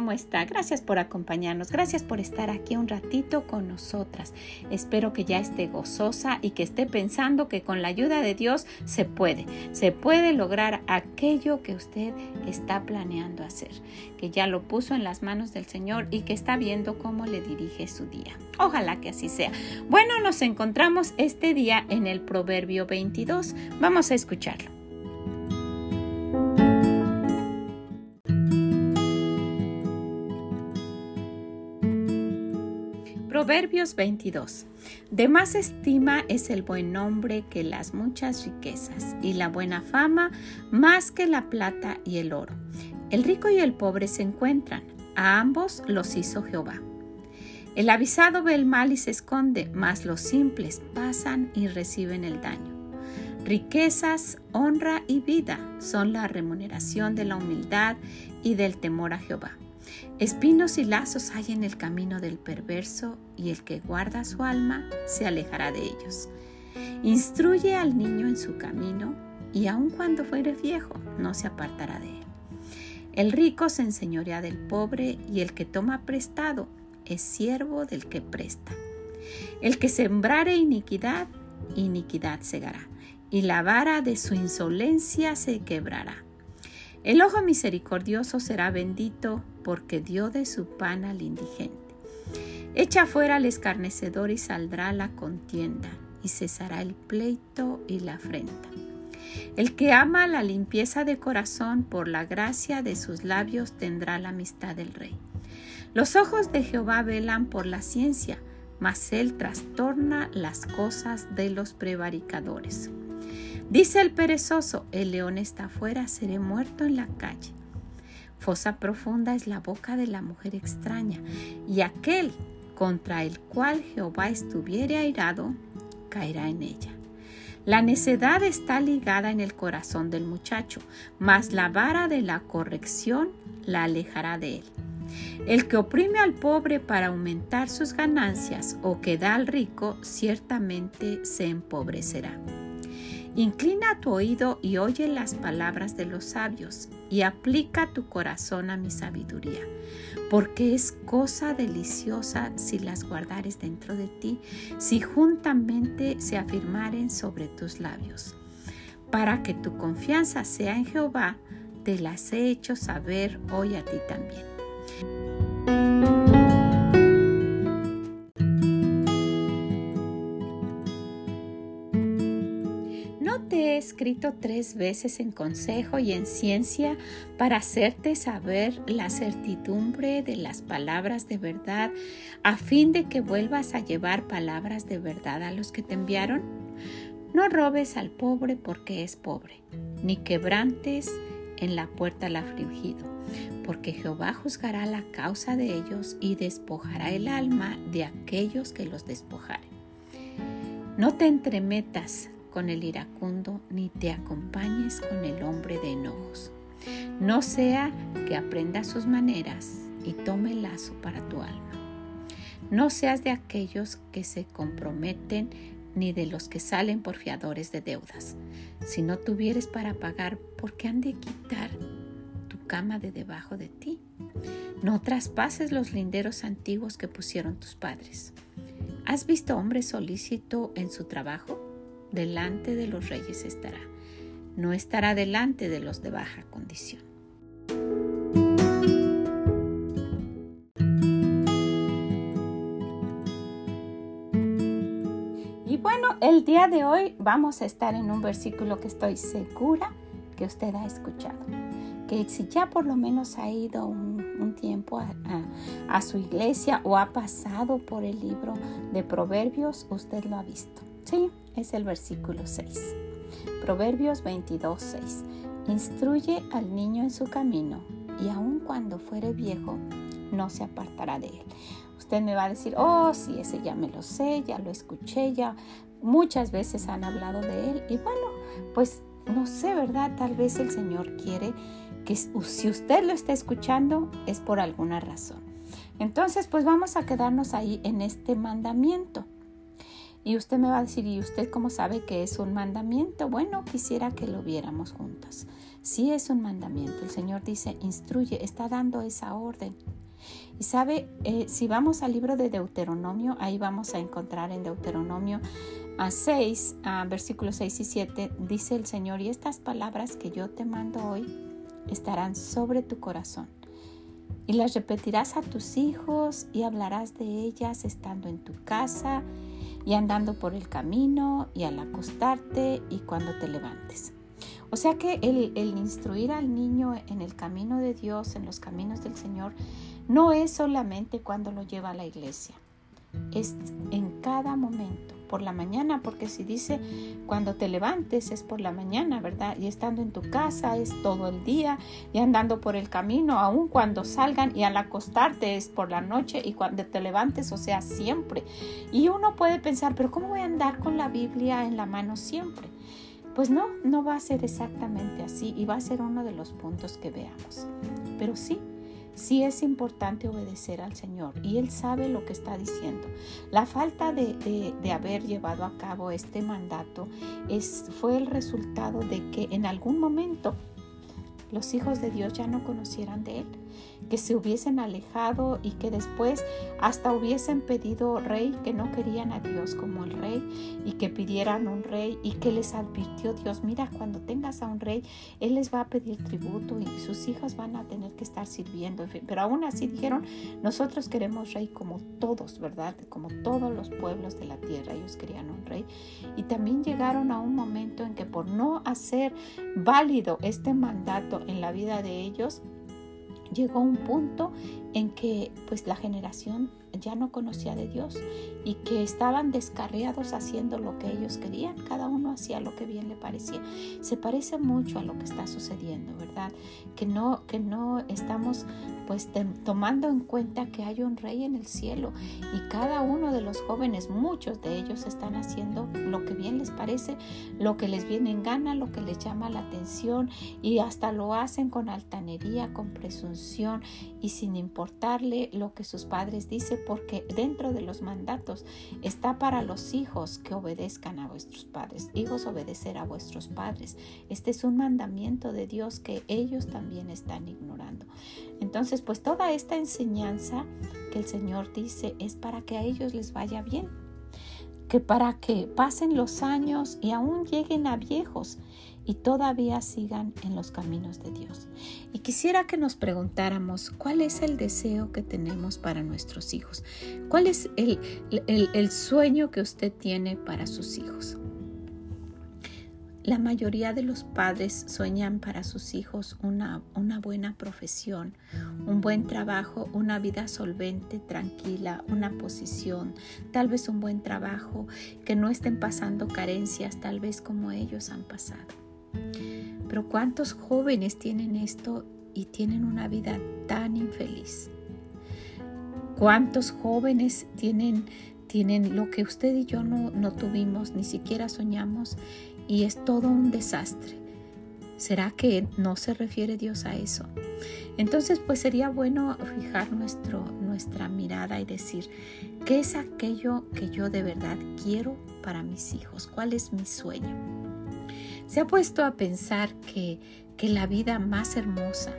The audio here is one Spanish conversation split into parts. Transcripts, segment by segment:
¿Cómo está? Gracias por acompañarnos, gracias por estar aquí un ratito con nosotras. Espero que ya esté gozosa y que esté pensando que con la ayuda de Dios se puede, se puede lograr aquello que usted está planeando hacer, que ya lo puso en las manos del Señor y que está viendo cómo le dirige su día. Ojalá que así sea. Bueno, nos encontramos este día en el Proverbio 22. Vamos a escucharlo. Proverbios 22. De más estima es el buen nombre que las muchas riquezas, y la buena fama más que la plata y el oro. El rico y el pobre se encuentran, a ambos los hizo Jehová. El avisado ve el mal y se esconde, mas los simples pasan y reciben el daño. Riquezas, honra y vida son la remuneración de la humildad y del temor a Jehová. Espinos y lazos hay en el camino del perverso, y el que guarda su alma se alejará de ellos. Instruye al niño en su camino, y aun cuando fuere viejo, no se apartará de él. El rico se enseñorea del pobre, y el que toma prestado es siervo del que presta. El que sembrare iniquidad, iniquidad segará, y la vara de su insolencia se quebrará. El ojo misericordioso será bendito porque dio de su pan al indigente. Echa fuera al escarnecedor y saldrá la contienda y cesará el pleito y la afrenta. El que ama la limpieza de corazón por la gracia de sus labios tendrá la amistad del rey. Los ojos de Jehová velan por la ciencia, mas él trastorna las cosas de los prevaricadores. Dice el perezoso, el león está afuera, seré muerto en la calle. Fosa profunda es la boca de la mujer extraña, y aquel contra el cual Jehová estuviere airado, caerá en ella. La necedad está ligada en el corazón del muchacho, mas la vara de la corrección la alejará de él. El que oprime al pobre para aumentar sus ganancias o que da al rico, ciertamente se empobrecerá. Inclina tu oído y oye las palabras de los sabios y aplica tu corazón a mi sabiduría, porque es cosa deliciosa si las guardares dentro de ti, si juntamente se afirmaren sobre tus labios. Para que tu confianza sea en Jehová, te las he hecho saber hoy a ti también. Escrito tres veces en consejo y en ciencia para hacerte saber la certidumbre de las palabras de verdad, a fin de que vuelvas a llevar palabras de verdad a los que te enviaron? No robes al pobre porque es pobre, ni quebrantes en la puerta al afligido, porque Jehová juzgará la causa de ellos y despojará el alma de aquellos que los despojaren. No te entremetas con el iracundo, ni te acompañes con el hombre de enojos. No sea que aprenda sus maneras y tome lazo para tu alma. No seas de aquellos que se comprometen ni de los que salen por fiadores de deudas. Si no tuvieres para pagar, ¿por qué han de quitar tu cama de debajo de ti? No traspases los linderos antiguos que pusieron tus padres. ¿Has visto hombre solícito en su trabajo? Delante de los reyes estará, no estará delante de los de baja condición. Y bueno, el día de hoy vamos a estar en un versículo que estoy segura que usted ha escuchado. Que si ya por lo menos ha ido un, tiempo a, su iglesia o ha pasado por el libro de Proverbios, usted lo ha visto. Sí, es el versículo 6. Proverbios 22, 6. Instruye al niño en su camino y aun cuando fuere viejo, no se apartará de él. Usted me va a decir, oh, sí, ese ya me lo sé, ya lo escuché, ya muchas veces han hablado de él. Y bueno, pues no sé, ¿verdad? Tal vez el Señor quiere que si usted lo está escuchando es por alguna razón. Entonces, pues vamos a quedarnos ahí en este mandamiento. Y usted me va a decir, ¿y usted cómo sabe que es un mandamiento? Bueno, quisiera que lo viéramos juntos. Sí es un mandamiento. El Señor dice, instruye, está dando esa orden. Y sabe, eh, si vamos al libro de Deuteronomio, ahí vamos a encontrar en Deuteronomio a 6, a versículos 6 y 7, dice el Señor, y estas palabras que yo te mando hoy estarán sobre tu corazón. Y las repetirás a tus hijos y hablarás de ellas estando en tu casa y andando por el camino y al acostarte y cuando te levantes. O sea que el, instruir al niño en el camino de Dios, en los caminos del Señor, no es solamente cuando lo lleva a la iglesia, es en cada momento por la mañana, porque si dice cuando te levantes es por la mañana, ¿verdad? Y estando en tu casa es todo el día y andando por el camino, aun cuando salgan y al acostarte es por la noche y cuando te levantes, o sea, siempre. Y uno puede pensar, pero ¿cómo voy a andar con la Biblia en la mano siempre? Pues no, no va a ser exactamente así y va a ser uno de los puntos que veamos. Pero sí, sí es importante obedecer al Señor y Él sabe lo que está diciendo. La falta de, haber llevado a cabo este mandato es, fue el resultado de que en algún momento los hijos de Dios ya no conocieran de Él que se hubiesen alejado y que después hasta hubiesen pedido rey, que no querían a Dios como el rey y que pidieran un rey y que les advirtió Dios, mira, cuando tengas a un rey, Él les va a pedir tributo y sus hijas van a tener que estar sirviendo. Pero aún así dijeron, nosotros queremos rey como todos, ¿verdad? Como todos los pueblos de la tierra, ellos querían un rey. Y también llegaron a un momento en que por no hacer válido este mandato en la vida de ellos, llegó un punto en que pues la generación ya no conocía de Dios y que estaban descarriados haciendo lo que ellos querían, cada uno hacía lo que bien le parecía. Se parece mucho a lo que está sucediendo, ¿verdad? Que no que no estamos pues tomando en cuenta que hay un rey en el cielo y cada uno de los jóvenes, muchos de ellos están haciendo lo que bien les parece, lo que les viene en gana, lo que les llama la atención y hasta lo hacen con altanería, con presunción y sin importarle lo que sus padres dicen porque dentro de los mandatos está para los hijos que obedezcan a vuestros padres. Hijos, obedecer a vuestros padres. Este es un mandamiento de Dios que ellos también están ignorando. Entonces, pues toda esta enseñanza que el Señor dice es para que a ellos les vaya bien que para que pasen los años y aún lleguen a viejos y todavía sigan en los caminos de Dios. Y quisiera que nos preguntáramos cuál es el deseo que tenemos para nuestros hijos, cuál es el, el sueño que usted tiene para sus hijos. La mayoría de los padres sueñan para sus hijos una, una, buena profesión, un buen trabajo, una vida solvente, tranquila, una posición, tal vez un buen trabajo, que no estén pasando carencias, tal vez como ellos han pasado. Pero ¿cuántos jóvenes tienen esto y tienen una vida tan infeliz? ¿Cuántos jóvenes tienen, tienen lo que usted y yo no, no tuvimos, ni siquiera soñamos? y es todo un desastre. ¿Será que no se refiere Dios a eso? Entonces, pues sería bueno fijar nuestro, nuestra mirada y decir, ¿qué es aquello que yo de verdad quiero para mis hijos? ¿Cuál es mi sueño? Se ha puesto a pensar que, que la vida más hermosa,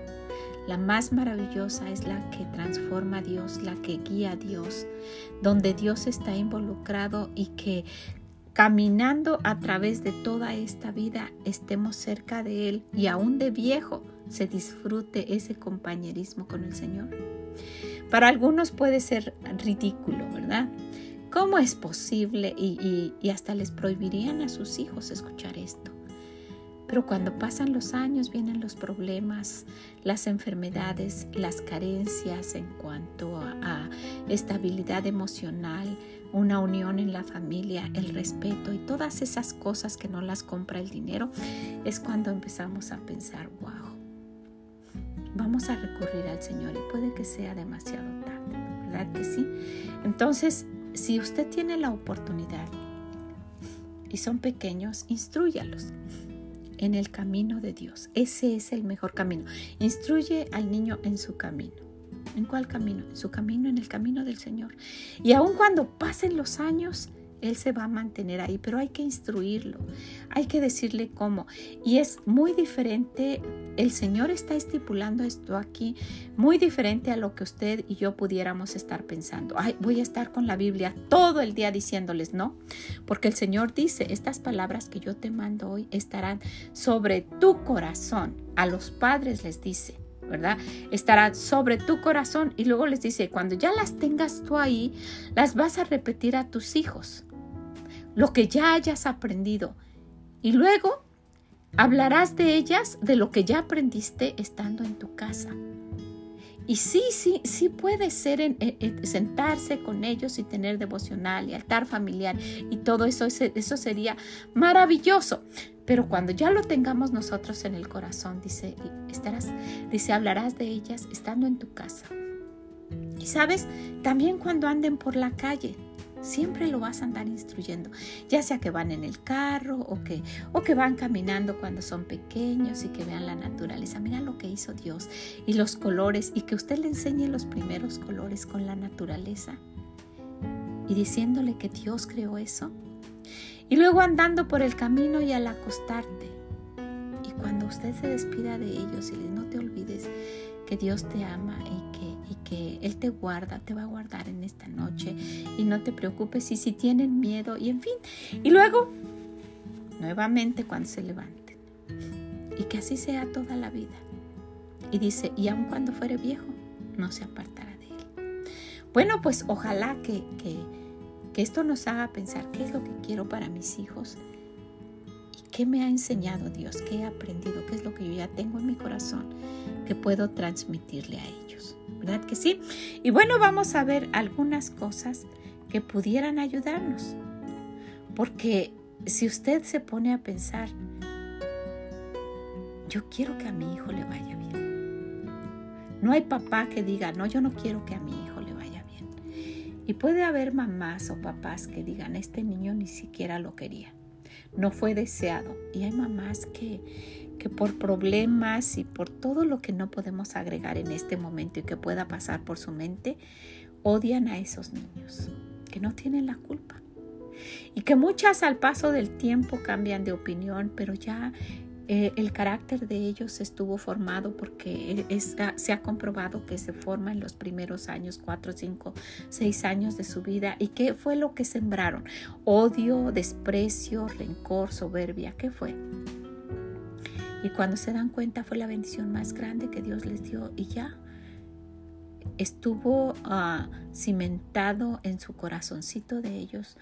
la más maravillosa es la que transforma a Dios, la que guía a Dios, donde Dios está involucrado y que caminando a través de toda esta vida estemos cerca de Él y aún de viejo se disfrute ese compañerismo con el Señor. Para algunos puede ser ridículo, ¿verdad? ¿Cómo es posible? Y, y hasta les prohibirían a sus hijos escuchar esto. Pero cuando pasan los años vienen los problemas, las enfermedades, las carencias en cuanto a, estabilidad emocional, una unión en la familia, el respeto y todas esas cosas que no las compra el dinero, es cuando empezamos a pensar, wow, vamos a recurrir al Señor y puede que sea demasiado tarde. ¿verdad que sí? Entonces, si usted tiene la oportunidad y son pequeños, instruyalos en el camino de Dios. Ese es el mejor camino. Instruye al niño en su camino. ¿En cuál camino? En su camino, en el camino del Señor. Y aun cuando pasen los años, él se va a mantener ahí, pero hay que instruirlo, hay que decirle cómo. Y es muy diferente, el Señor está estipulando esto aquí, muy diferente a lo que usted y yo pudiéramos estar pensando. Ay, voy a estar con la Biblia todo el día diciéndoles, no, porque el Señor dice, estas palabras que yo te mando hoy estarán sobre tu corazón. A los padres les dice, ¿verdad? Estarán sobre tu corazón y luego les dice, cuando ya las tengas tú ahí, las vas a repetir a tus hijos lo que ya hayas aprendido. Y luego hablarás de ellas, de lo que ya aprendiste estando en tu casa. Y sí, sí, sí puede ser en, sentarse con ellos y tener devocional y altar familiar y todo eso, eso sería maravilloso. Pero cuando ya lo tengamos nosotros en el corazón, dice, estarás, dice, hablarás de ellas estando en tu casa. Y sabes, también cuando anden por la calle, Siempre lo vas a andar instruyendo, ya sea que van en el carro o que, o que van caminando cuando son pequeños y que vean la naturaleza. Mira lo que hizo Dios y los colores y que usted le enseñe los primeros colores con la naturaleza y diciéndole que Dios creó eso. Y luego andando por el camino y al acostarte. Y cuando usted se despida de ellos y no te olvides que Dios te ama que Él te guarda, te va a guardar en esta noche y no te preocupes y si tienen miedo y en fin. Y luego, nuevamente cuando se levanten y que así sea toda la vida. Y dice, y aun cuando fuere viejo, no se apartará de Él. Bueno, pues ojalá que, que, que esto nos haga pensar qué es lo que quiero para mis hijos qué me ha enseñado Dios, qué he aprendido, qué es lo que yo ya tengo en mi corazón que puedo transmitirle a ellos. ¿verdad que sí? Y bueno, vamos a ver algunas cosas que pudieran ayudarnos. Porque si usted se pone a pensar, yo quiero que a mi hijo le vaya bien. No hay papá que diga, no, yo no quiero que a mi hijo le vaya bien. Y puede haber mamás o papás que digan, este niño ni siquiera lo quería. No fue deseado. Y hay mamás que, que por problemas y por todo lo que no podemos agregar en este momento y que pueda pasar por su mente, odian a esos niños, que no tienen la culpa. Y que muchas al paso del tiempo cambian de opinión, pero ya eh, el carácter de ellos estuvo formado porque ah, se ha comprobado que se forma en los primeros años, cuatro, cinco, seis años de su vida. ¿Y qué fue lo que sembraron? Odio, desprecio, rencor, soberbia. ¿Qué fue? Y cuando se dan cuenta fue la bendición más grande que Dios les dio y ya estuvo ah, cimentado en su corazoncito de ellos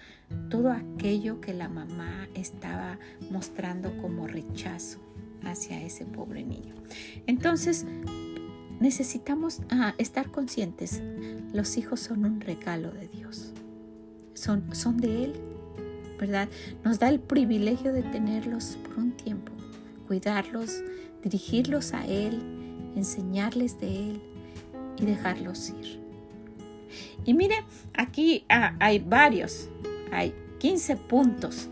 todo aquello que la mamá estaba mostrando como rechazo hacia ese pobre niño. Entonces, necesitamos ah, estar conscientes, los hijos son un regalo de Dios, son, son de Él, ¿verdad? Nos da el privilegio de tenerlos por un tiempo cuidarlos, dirigirlos a Él, enseñarles de Él y dejarlos ir. Y mire, aquí ah, hay varios, hay 15 puntos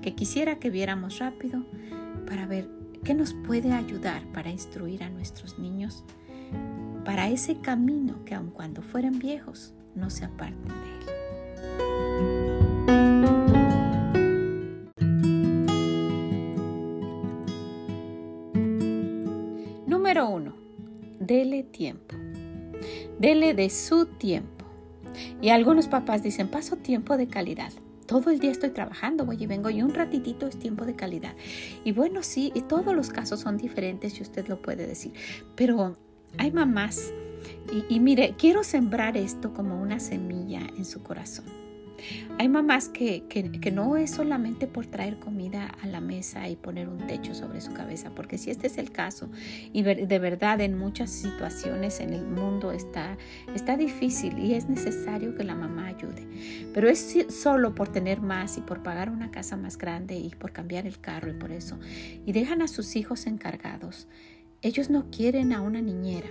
que quisiera que viéramos rápido para ver qué nos puede ayudar para instruir a nuestros niños para ese camino que aun cuando fueran viejos no se aparten de él. dele tiempo. Dele de su tiempo. Y algunos papás dicen, paso tiempo de calidad. Todo el día estoy trabajando, voy y vengo y un ratitito es tiempo de calidad. Y bueno, sí, y todos los casos son diferentes y usted lo puede decir. Pero hay mamás y, y mire, quiero sembrar esto como una semilla en su corazón. Hay mamás que, no es solamente por traer comida a la mesa y poner un techo sobre su cabeza, porque si este es el caso, y de verdad en muchas situaciones en el mundo está, está difícil y es necesario que la mamá ayude, pero es solo por tener más y por pagar una casa más grande y por cambiar el carro y por eso, y dejan a sus hijos encargados Ellos no quieren a una niñera,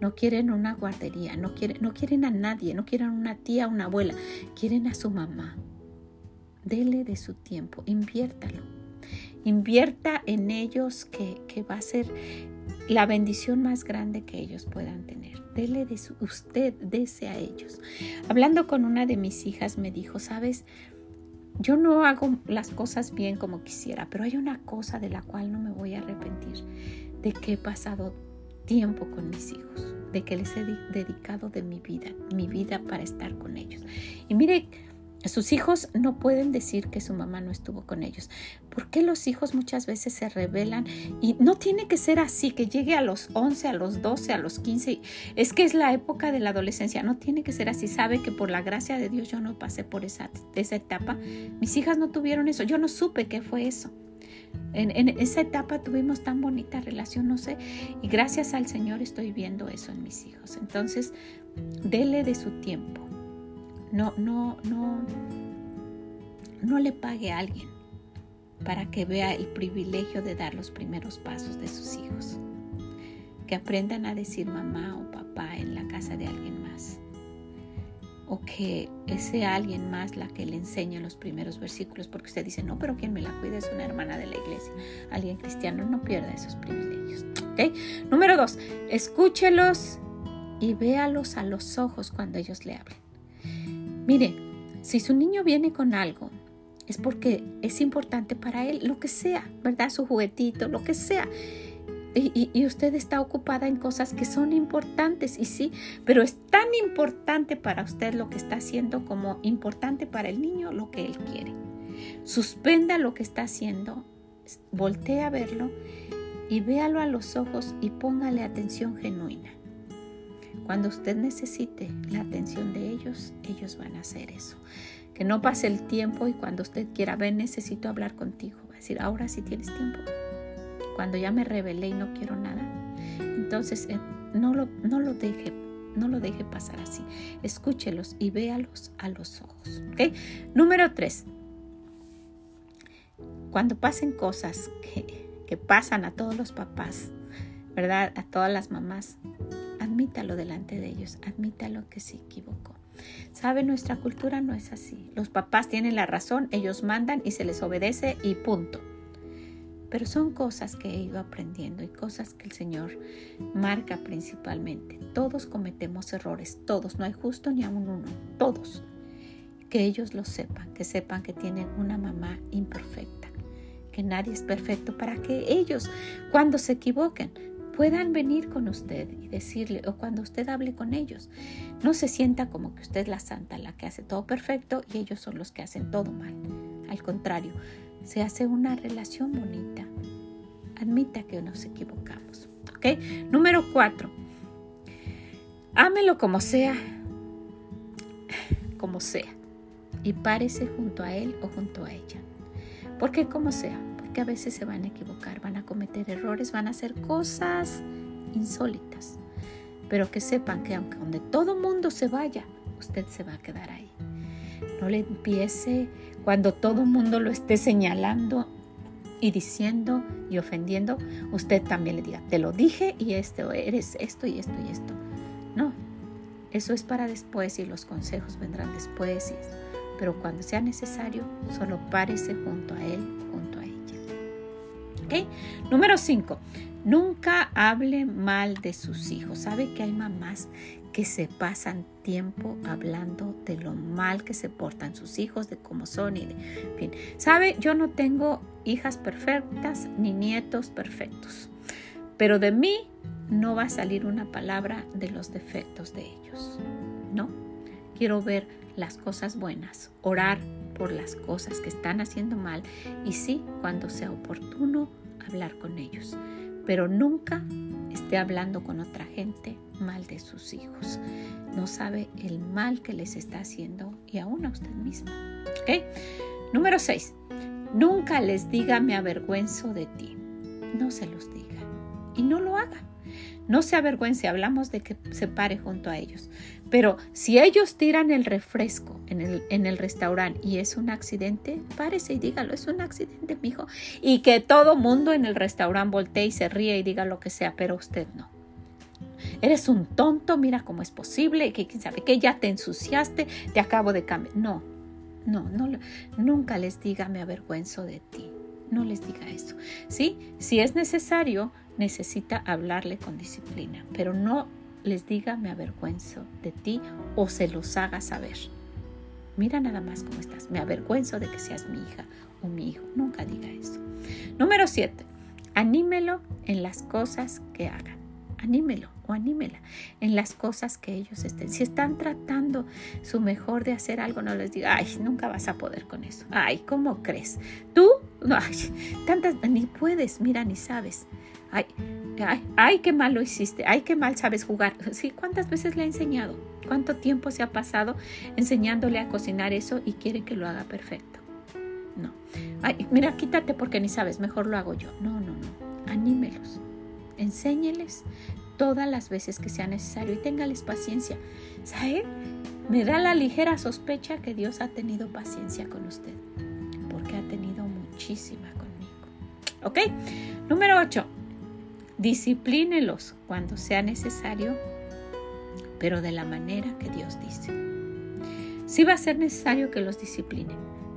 no quieren una guardería, no quieren, no quieren a nadie, no quieren una tía, una abuela, quieren a su mamá. Dele de su tiempo, inviértalo. Invierta en ellos que, que va a ser la bendición más grande que ellos puedan tener. Dele de su, usted, dese a ellos. Hablando con una de mis hijas me dijo, sabes, yo no hago las cosas bien como quisiera, pero hay una cosa de la cual no me voy a arrepentir, de que he pasado tiempo con mis hijos, de que les he dedicado de mi vida, mi vida para estar con ellos. Y mire, sus hijos no pueden decir que su mamá no estuvo con ellos. ¿Por qué los hijos muchas veces se rebelan? Y no tiene que ser así, que llegue a los 11, a los 12, a los 15. Es que es la época de la adolescencia. No tiene que ser así. Sabe que por la gracia de Dios yo no pasé por esa, esa etapa. Mis hijas no tuvieron eso. Yo no supe qué fue eso. En, en, esa etapa tuvimos tan bonita relación, no sé, y gracias al Señor estoy viendo eso en mis hijos. Entonces, dele de su tiempo. No, no, no, no le pague a alguien para que vea el privilegio de dar los primeros pasos de sus hijos. Que aprendan a decir mamá o papá en la casa de alguien más. O que ese alguien más la que le enseñe los primeros versículos, porque usted dice, no, pero quien me la cuida es una hermana de la iglesia. Alguien cristiano no pierda esos privilegios. ¿Okay? Número dos, escúchelos y véalos a los ojos cuando ellos le hablen. Mire, si su niño viene con algo, es porque es importante para él, lo que sea, ¿verdad? Su juguetito, lo que sea. Y, usted está ocupada en cosas que son importantes, y sí, pero es tan importante para usted lo que está haciendo como importante para el niño lo que él quiere. Suspenda lo que está haciendo, voltee a verlo y véalo a los ojos y póngale atención genuina. Cuando usted necesite la atención de ellos, van a hacer eso. Que no pase el tiempo y cuando usted quiera ver, necesito hablar contigo. Va a decir, ahora sí tienes tiempo. Cuando ya me rebelé y no quiero nada. Entonces, eh, no lo, no lo deje no lo deje pasar así. Escúchelos y véalos a los ojos. Número tres. Cuando pasen cosas que, que pasan a todos los papás, ¿verdad? A todas las mamás, admítalo delante de ellos, admítalo que se equivocó. Sabe, nuestra cultura no es así. Los papás tienen la razón, ellos mandan y se les obedece y punto. Pero son cosas que he ido aprendiendo y cosas que el Señor marca principalmente. Todos cometemos errores, todos, no hay justo ni a un uno, todos. Que ellos lo sepan, que sepan que tienen una mamá imperfecta, que nadie es perfecto para que ellos, cuando se equivoquen, puedan venir con usted y decirle, o cuando usted hable con ellos, no se sienta como que usted es la santa, la que hace todo perfecto y ellos son los que hacen todo mal. Al contrario, se hace una relación bonita. Admita que nos equivocamos. ¿Ok? Número cuatro. Ámelo como sea, como sea, y párese junto a él o junto a ella. Porque como sea, a veces se van a equivocar, van a cometer errores, van a hacer cosas insólitas. Pero que sepan que aunque donde todo mundo se vaya, usted se va a quedar ahí. No le empiece cuando todo mundo lo esté señalando y diciendo y ofendiendo, usted también le diga, te lo dije y esto, eres esto y esto y esto. No, eso es para después y los consejos vendrán después. pero cuando sea necesario, solo párese junto a él, junto Número 5. Nunca hable mal de sus hijos. ¿Sabe que hay mamás que se pasan tiempo hablando de lo mal que se portan sus hijos, de cómo son y de fin? ¿Sabe? Yo no tengo hijas perfectas ni nietos perfectos. Pero de mí no va a salir una palabra de los defectos de ellos. No. Quiero ver las cosas buenas, orar por las cosas que están haciendo mal y sí, cuando sea oportuno, hablar con ellos. Pero nunca esté hablando con otra gente mal de sus hijos. No sabe el mal que les está haciendo y aún a usted misma. ¿Ok? Número 6. Nunca les diga me avergüenzo de ti. No se los diga. Y no lo haga. No se avergüence, hablamos de que se pare junto a ellos. Pero si ellos tiran el refresco en el, restaurante y es un accidente, párese y dígalo, es un accidente, mijo. Y que todo mundo en el restaurante voltee y se ríe y diga lo que sea, pero usted no. Eres un tonto, mira cómo es posible, que quién sabe que ya te ensuciaste, te acabo de cambiar. No, no, no, nunca les diga me avergüenzo de ti. No les diga eso. ¿Sí? Si es necesario, necesita hablarle con disciplina, pero no les diga me avergüenzo de ti o se los haga saber. Mira nada más cómo estás. Me avergüenzo de que seas mi hija o mi hijo. Nunca diga eso. Número 7. Anímelo en las cosas que hagan. Anímelo o anímela en las cosas que ellos estén. Si están tratando su mejor de hacer algo, no les diga, ay, nunca vas a poder con eso. Ay, ¿cómo crees? Tú, ay, tantas, ni puedes, mira, ni sabes. Ay, ay, ay, qué mal lo hiciste, ay, qué mal sabes jugar. Sí, ¿cuántas veces le he enseñado? ¿Cuánto tiempo se ha pasado enseñándole a cocinar eso y quiere que lo haga perfecto? No. Ay, mira, quítate porque ni sabes, mejor lo hago yo. No, no, no. Anímelos. Enséñeles todas las veces que sea necesario y téngales paciencia. ¿Sabe? Me da la ligera sospecha que Dios ha tenido paciencia con usted, porque ha tenido muchísima conmigo. ¿Ok? Número 8. Disciplínelos cuando sea necesario, pero de la manera que Dios dice. Sí va a ser necesario que los discipline,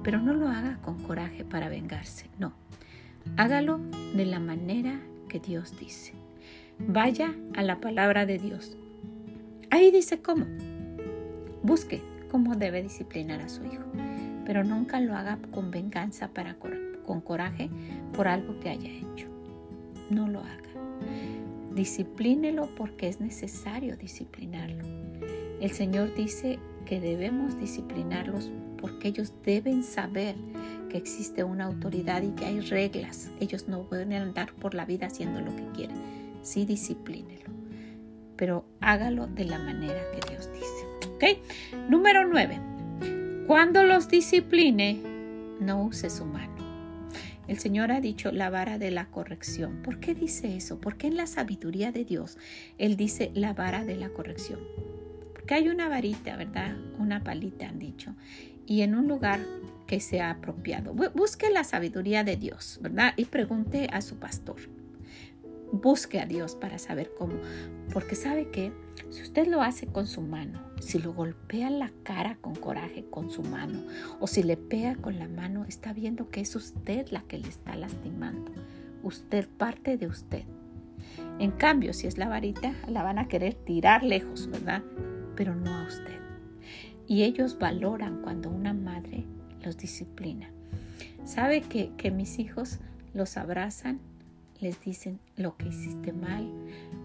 pero no lo haga con coraje para vengarse, no. Hágalo de la manera que Dios dice. Vaya a la palabra de Dios. Ahí dice cómo. Busque cómo debe disciplinar a su hijo, pero nunca lo haga con venganza para con coraje por algo que haya hecho. No lo haga. Disciplínelo porque es necesario disciplinarlo. El Señor dice que debemos disciplinarlos porque ellos deben saber que existe una autoridad y que hay reglas. Ellos no pueden andar por la vida haciendo lo que quieren sí disciplínelo, pero hágalo de la manera que Dios dice. Número 9. Cuando los discipline, no use su mano. El Señor ha dicho la vara de la corrección. ¿Por qué dice eso? Porque en la sabiduría de Dios Él dice la vara de la corrección. Porque hay una varita, ¿verdad? Una palita, han dicho. Y en un lugar que sea apropiado. Busque la sabiduría de Dios, ¿verdad? Y pregunte a su pastor busque a Dios para saber cómo. Porque sabe que si usted lo hace con su mano, si lo golpea la cara con coraje con su mano, o si le pega con la mano, está viendo que es usted la que le está lastimando. Usted parte de usted. En cambio, si es la varita, la van a querer tirar lejos, ¿verdad? Pero no a usted. Y ellos valoran cuando una madre los disciplina. ¿Sabe que, que mis hijos los abrazan les dicen lo que hiciste mal,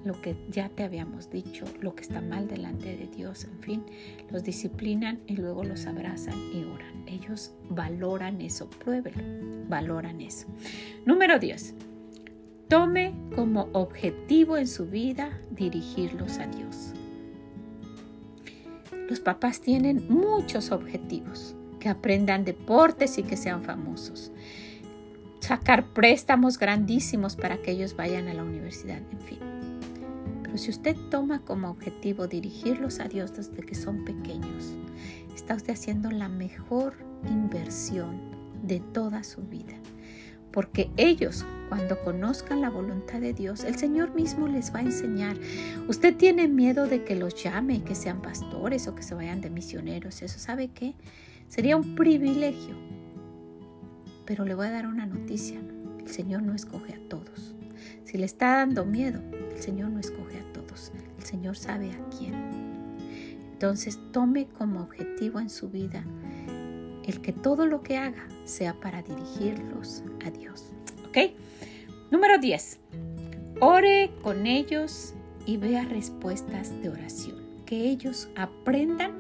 lo que ya te habíamos dicho, lo que está mal delante de Dios, en fin, los disciplinan y luego los abrazan y oran. Ellos valoran eso, pruébelo, valoran eso. Número 10. Tome como objetivo en su vida dirigirlos a Dios. Los papás tienen muchos objetivos, que aprendan deportes y que sean famosos sacar préstamos grandísimos para que ellos vayan a la universidad, en fin. Pero si usted toma como objetivo dirigirlos a Dios desde que son pequeños, está usted haciendo la mejor inversión de toda su vida. Porque ellos, cuando conozcan la voluntad de Dios, el Señor mismo les va a enseñar. Usted tiene miedo de que los llame, que sean pastores o que se vayan de misioneros. Eso sabe qué? Sería un privilegio pero le voy a dar una noticia. El Señor no escoge a todos. Si le está dando miedo, el Señor no escoge a todos. El Señor sabe a quién. Entonces tome como objetivo en su vida el que todo lo que haga sea para dirigirlos a Dios. ¿Ok? Número 10. Ore con ellos y vea respuestas de oración. Que ellos aprendan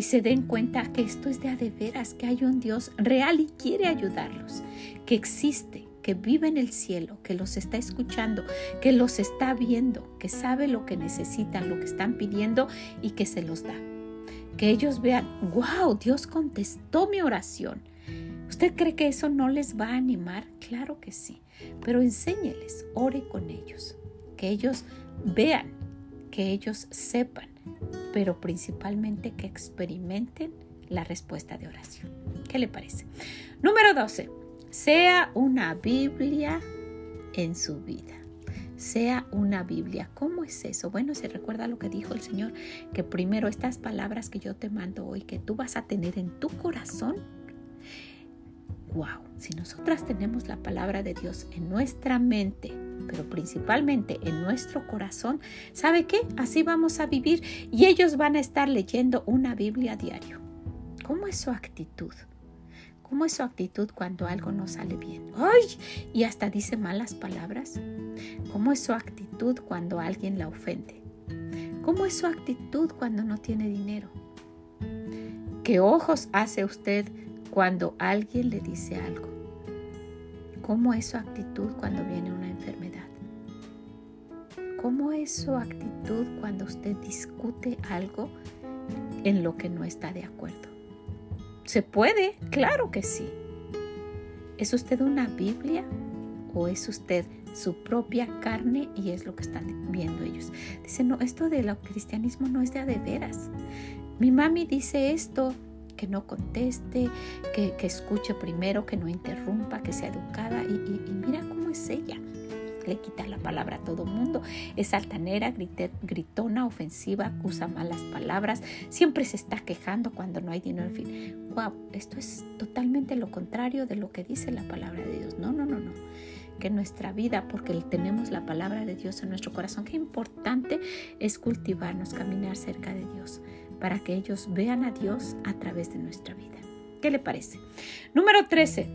y se den cuenta que esto es de a de veras, que hay un Dios real y quiere ayudarlos, que existe, que vive en el cielo, que los está escuchando, que los está viendo, que sabe lo que necesitan, lo que están pidiendo y que se los da. Que ellos vean, wow, Dios contestó mi oración. ¿Usted cree que eso no les va a animar? Claro que sí, pero enséñeles, ore con ellos, que ellos vean, que ellos sepan, pero principalmente que experimenten la respuesta de oración. ¿Qué le parece? Número 12. Sea una Biblia en su vida. Sea una Biblia. ¿Cómo es eso? Bueno, se recuerda lo que dijo el Señor, que primero estas palabras que yo te mando hoy, que tú vas a tener en tu corazón. Wow, si nosotras tenemos la palabra de Dios en nuestra mente, pero principalmente en nuestro corazón, ¿sabe qué? Así vamos a vivir y ellos van a estar leyendo una Biblia a diario. ¿Cómo es su actitud? ¿Cómo es su actitud cuando algo no sale bien? ¡Ay! Y hasta dice malas palabras. ¿Cómo es su actitud cuando alguien la ofende? ¿Cómo es su actitud cuando no tiene dinero? ¿Qué ojos hace usted cuando alguien le dice algo? ¿Cómo es su actitud cuando viene una enfermedad? ¿Cómo es su actitud cuando usted discute algo en lo que no está de acuerdo? ¿Se puede? Claro que sí. ¿Es usted una Biblia o es usted su propia carne y es lo que están viendo ellos? Dice, no, esto del cristianismo no es de a de veras. Mi mami dice esto, que no conteste, que, escuche primero, que no interrumpa, que sea educada y, y mira cómo es ella le quita la palabra a todo mundo, es altanera, gritona, ofensiva, usa malas palabras, siempre se está quejando cuando no hay dinero, en fin. Wow, esto es totalmente lo contrario de lo que dice la palabra de Dios. No, no, no, no. Que nuestra vida, porque tenemos la palabra de Dios en nuestro corazón, qué importante es cultivarnos, caminar cerca de Dios, para que ellos vean a Dios a través de nuestra vida. ¿Qué le parece? Número 13.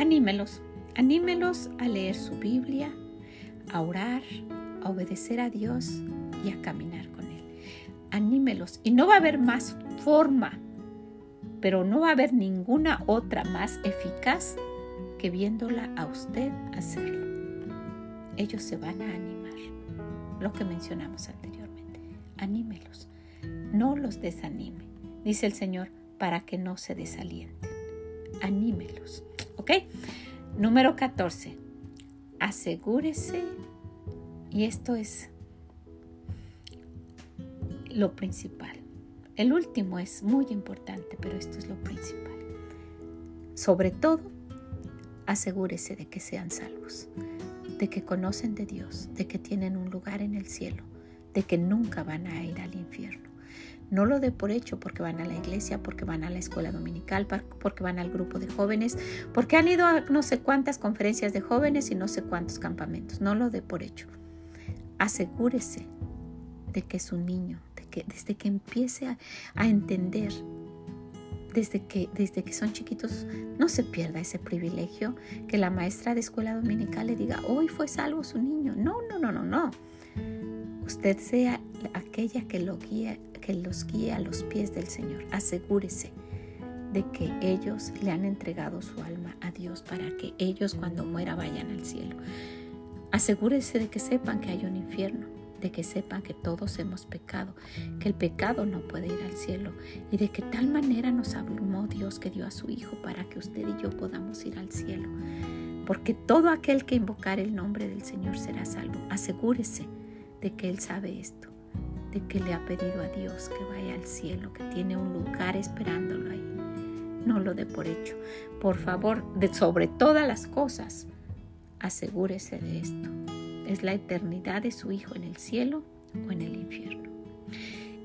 Anímelos Anímelos a leer su Biblia, a orar, a obedecer a Dios y a caminar con Él. Anímelos. Y no va a haber más forma, pero no va a haber ninguna otra más eficaz que viéndola a usted hacerlo. Ellos se van a animar. Lo que mencionamos anteriormente. Anímelos. No los desanime. Dice el Señor, para que no se desalienten. Anímelos. ¿Ok? Número 14. Asegúrese, y esto es lo principal. El último es muy importante, pero esto es lo principal. Sobre todo, asegúrese de que sean salvos, de que conocen de Dios, de que tienen un lugar en el cielo, de que nunca van a ir al infierno. No lo dé por hecho porque van a la iglesia, porque van a la escuela dominical, porque van al grupo de jóvenes, porque han ido a no sé cuántas conferencias de jóvenes y no sé cuántos campamentos. No lo dé por hecho. Asegúrese de que es un niño, de que desde que empiece a, a entender, desde que, desde que son chiquitos, no se pierda ese privilegio que la maestra de escuela dominical le diga, hoy fue salvo su niño. No, no, no, no, no. Usted sea aquella que lo guíe que los guíe a los pies del Señor. Asegúrese de que ellos le han entregado su alma a Dios para que ellos cuando muera vayan al cielo. Asegúrese de que sepan que hay un infierno, de que sepan que todos hemos pecado, que el pecado no puede ir al cielo y de que tal manera nos abrumó Dios que dio a su Hijo para que usted y yo podamos ir al cielo. Porque todo aquel que invocar el nombre del Señor será salvo. Asegúrese de que Él sabe esto que le ha pedido a Dios que vaya al cielo, que tiene un lugar esperándolo ahí. No lo dé por hecho. Por favor, de sobre todas las cosas, asegúrese de esto. Es la eternidad de su Hijo en el cielo o en el infierno.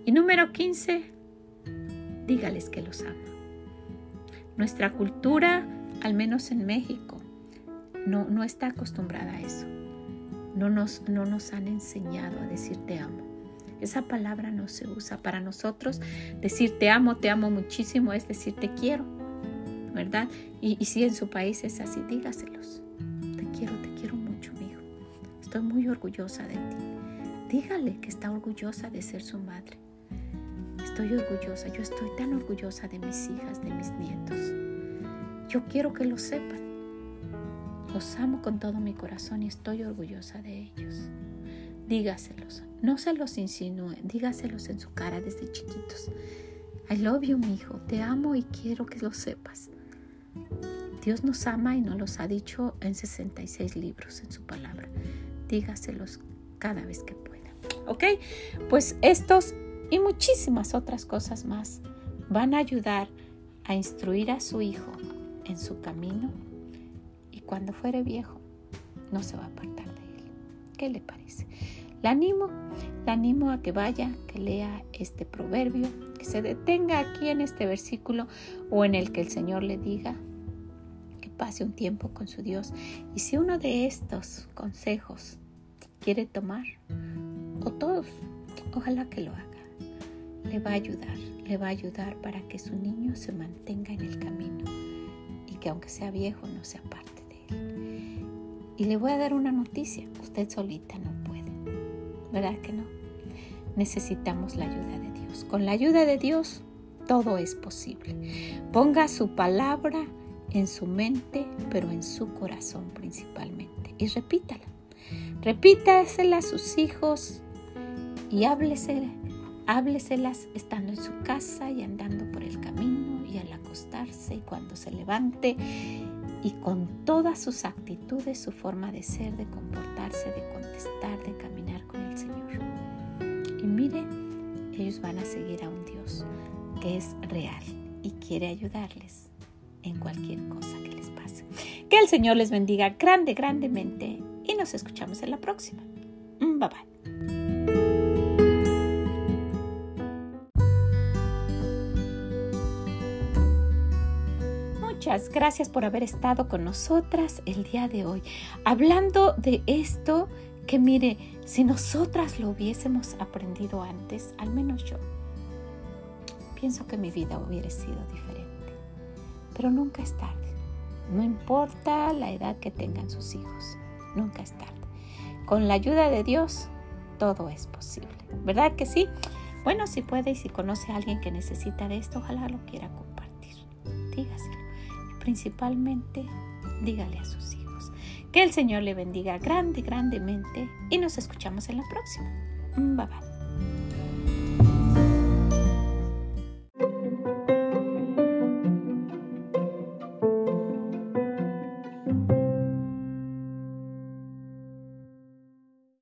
Y número 15, dígales que los ama. Nuestra cultura, al menos en México, no, no está acostumbrada a eso. No nos, no nos han enseñado a decir te amo. Esa palabra no se usa para nosotros. Decir te amo, te amo muchísimo es decir te quiero, ¿verdad? Y, si en su país es así, dígaselos. Te quiero, te quiero mucho, hijo. Estoy muy orgullosa de ti. Dígale que está orgullosa de ser su madre. Estoy orgullosa, yo estoy tan orgullosa de mis hijas, de mis nietos. Yo quiero que lo sepan. Los amo con todo mi corazón y estoy orgullosa de ellos dígaselos. No se los insinúe, dígaselos en su cara desde chiquitos. I love you, mi hijo. Te amo y quiero que lo sepas. Dios nos ama y nos los ha dicho en 66 libros en su palabra. Dígaselos cada vez que pueda. ¿Ok? Pues estos y muchísimas otras cosas más van a ayudar a instruir a su hijo en su camino cuando fuere viejo no se va a apartar de él. ¿Qué le parece? La animo, la animo a que vaya, que lea este proverbio, que se detenga aquí en este versículo o en el que el Señor le diga que pase un tiempo con su Dios. Y si uno de estos consejos quiere tomar, o todos, ojalá que lo haga. Le va a ayudar, le va a ayudar para que su niño se mantenga en el camino y que aunque sea viejo no se aparte. Y le voy a dar una noticia, usted solita no puede, ¿verdad que no? Necesitamos la ayuda de Dios. Con la ayuda de Dios todo es posible. Ponga su palabra en su mente, pero en su corazón principalmente. Y repítala. Repítasela a sus hijos y hábleselas estando en su casa y andando por el camino y al acostarse y cuando se levante y con todas sus actitudes, su forma de ser, de comportarse, de contestar, de caminar con el Señor. Y mire, ellos van a seguir a un Dios que es real y quiere ayudarles en cualquier cosa que les pase. Que el Señor les bendiga grande, grandemente y nos escuchamos en la próxima. Bye bye. Muchas gracias por haber estado con nosotras el día de hoy, hablando de esto que mire, si nosotras lo hubiésemos aprendido antes, al menos yo, pienso que mi vida hubiera sido diferente. Pero nunca es tarde. No importa la edad que tengan sus hijos, nunca es tarde. Con la ayuda de Dios, todo es posible. ¿Verdad que sí? Bueno, si puede y si conoce a alguien que necesita de esto, ojalá lo quiera compartir. Dígaselo principalmente dígale a sus hijos. Que el Señor le bendiga grande, grandemente y nos escuchamos en la próxima. Bye bye.